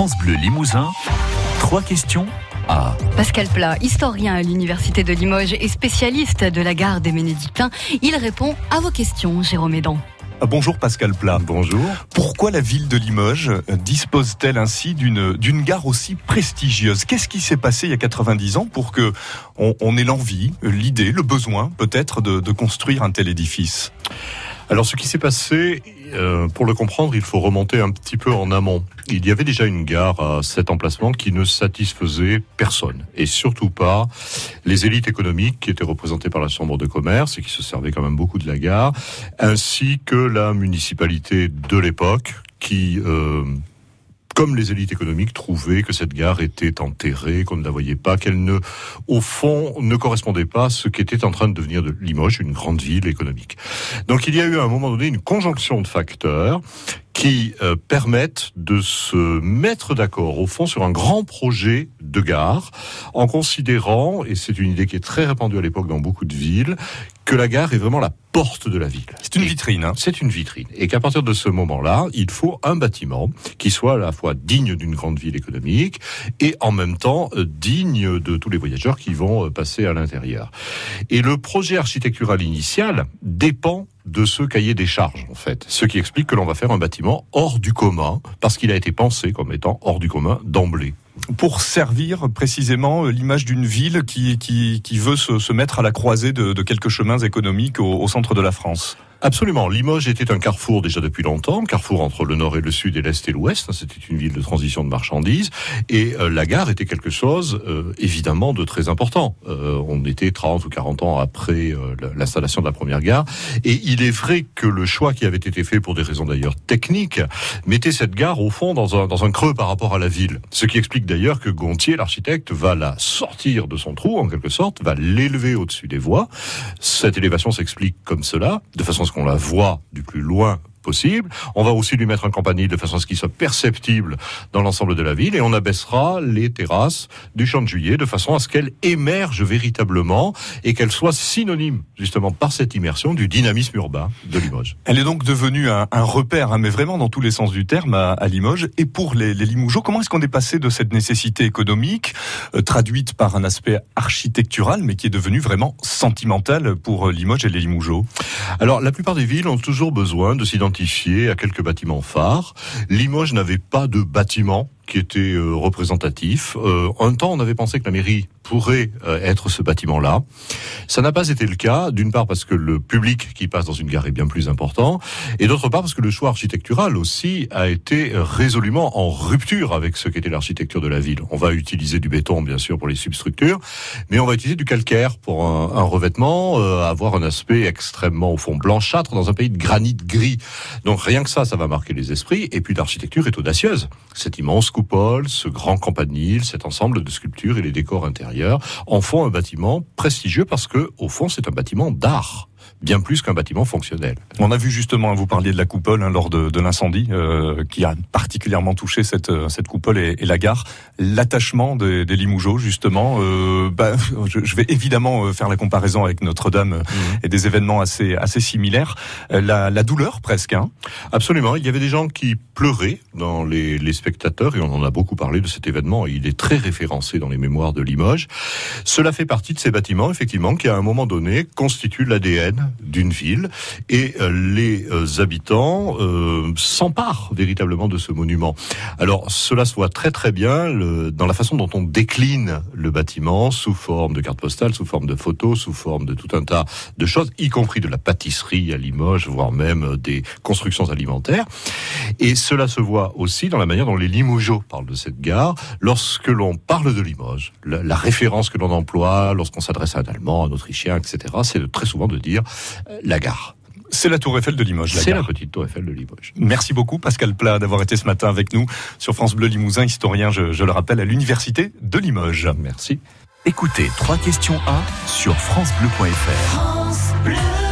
France Bleu Limousin, trois questions à... Pascal Plat, historien à l'Université de Limoges et spécialiste de la gare des Bénédictins, il répond à vos questions, Jérôme Edan. Ah, bonjour Pascal Plat. Bonjour. Pourquoi la ville de Limoges dispose-t-elle ainsi d'une d'une gare aussi prestigieuse? Qu'est-ce qui s'est passé il y a 90 ans pour que on, ait l'envie, l'idée, le besoin peut-être de, de construire un tel édifice? Alors ce qui s'est passé, euh, pour le comprendre, il faut remonter un petit peu en amont. Il y avait déjà une gare à cet emplacement qui ne satisfaisait personne, et surtout pas les élites économiques qui étaient représentées par la Chambre de commerce et qui se servaient quand même beaucoup de la gare, ainsi que la municipalité de l'époque qui euh, comme les élites économiques trouvaient que cette gare était enterrée, qu'on ne la voyait pas, qu'elle ne, au fond, ne correspondait pas à ce qui était en train de devenir de Limoges, une grande ville économique. Donc il y a eu à un moment donné une conjonction de facteurs qui euh, permettent de se mettre d'accord au fond sur un grand projet de gare en considérant, et c'est une idée qui est très répandue à l'époque dans beaucoup de villes, que la gare est vraiment la porte de la ville. C'est une vitrine. Hein. C'est une vitrine. Et qu'à partir de ce moment-là, il faut un bâtiment qui soit à la fois digne d'une grande ville économique et en même temps euh, digne de tous les voyageurs qui vont euh, passer à l'intérieur. Et le projet architectural initial dépend de ce cahier des charges, en fait. Ce qui explique que l'on va faire un bâtiment hors du commun, parce qu'il a été pensé comme étant hors du commun d'emblée pour servir précisément euh, l'image d'une ville qui, qui, veut se, se, mettre à la croisée de, quelques chemins économiques au centre de la France. Absolument. Limoges était un carrefour déjà depuis longtemps, carrefour entre le nord et le sud et l'est et l'ouest. C'était une ville de transition de marchandises et euh, la gare était quelque chose euh, évidemment de très important. Euh, on était 30 ou 40 ans après l'installation de la première gare et il est vrai que le choix qui avait été fait pour des raisons d'ailleurs techniques mettait cette gare au fond dans un, dans un creux par rapport à la ville. Ce qui explique d'ailleurs que Gontier, l'architecte, va la sortir de son trou en quelque sorte, va l'élever au-dessus des voies. Cette élévation s'explique comme cela, de façon qu'on la voit du plus loin possible. On va aussi lui mettre un campanile de façon à ce qu'il soit perceptible dans l'ensemble de la ville et on abaissera les terrasses du champ de juillet de façon à ce qu'elle émerge véritablement et qu'elle soit synonyme justement par cette immersion du dynamisme urbain de Limoges. Elle est donc devenue un, repère, hein, mais vraiment dans tous les sens du terme à, Limoges et pour les, les Limougeaux. Comment est-ce qu'on est passé de cette nécessité économique euh, traduite par un aspect architectural mais qui est devenu vraiment sentimental pour euh, Limoges et les Limougeaux Alors la plupart des villes ont toujours besoin de s'identifier à quelques bâtiments phares. Limoges n'avait pas de bâtiment qui était euh, représentatif. Euh, un temps, on avait pensé que la mairie pourrait euh, être ce bâtiment-là. Ça n'a pas été le cas, d'une part parce que le public qui passe dans une gare est bien plus important, et d'autre part parce que le choix architectural aussi a été résolument en rupture avec ce qu'était l'architecture de la ville. On va utiliser du béton, bien sûr, pour les substructures, mais on va utiliser du calcaire pour un, un revêtement, euh, avoir un aspect extrêmement, au fond, blanchâtre dans un pays de granit gris. Donc rien que ça, ça va marquer les esprits, et puis l'architecture est audacieuse. Cette immense coupole, ce grand campanile, cet ensemble de sculptures et les décors intérieurs en font un bâtiment prestigieux parce que, au fond, c'est un bâtiment d'art bien plus qu'un bâtiment fonctionnel. On a vu justement, vous parliez de la coupole hein, lors de, l'incendie euh, qui a particulièrement touché cette, euh, cette coupole et, la gare, l'attachement des, des, Limougeaux justement. Euh, bah, je, vais évidemment faire la comparaison avec Notre-Dame mhm. et des événements assez, assez similaires. La, douleur presque. Hein. Absolument, il y avait des gens qui pleuraient dans les, les spectateurs et on en a beaucoup parlé de cet événement. Il est très référencé dans les mémoires de Limoges. Cela fait partie de ces bâtiments effectivement qui à un moment donné constituent l'ADN d'une ville et euh, les euh, habitants euh, s'emparent véritablement de ce monument. Alors cela se voit très très bien dans la façon dont on décline le bâtiment sous forme de carte postale, sous forme de photos, sous forme de tout un tas de choses, y compris de la pâtisserie à Limoges, voire même des constructions alimentaires. Et cela se voit aussi dans la manière dont les Limougeaux parlent de cette gare. Lorsque l'on parle de Limoges, la, référence que l'on emploie lorsqu'on s'adresse à un Allemand, un Autrichien, etc., c'est très souvent de dire la gare. C'est la Tour Eiffel de Limoges. C'est la petite Tour Eiffel de Limoges. Merci beaucoup Pascal Plat d'avoir été ce matin avec nous sur France Bleu Limousin, historien, je, je le rappelle, à l'Université de Limoges. Merci. Écoutez, trois questions 1 sur francebleu.fr. France Bleu.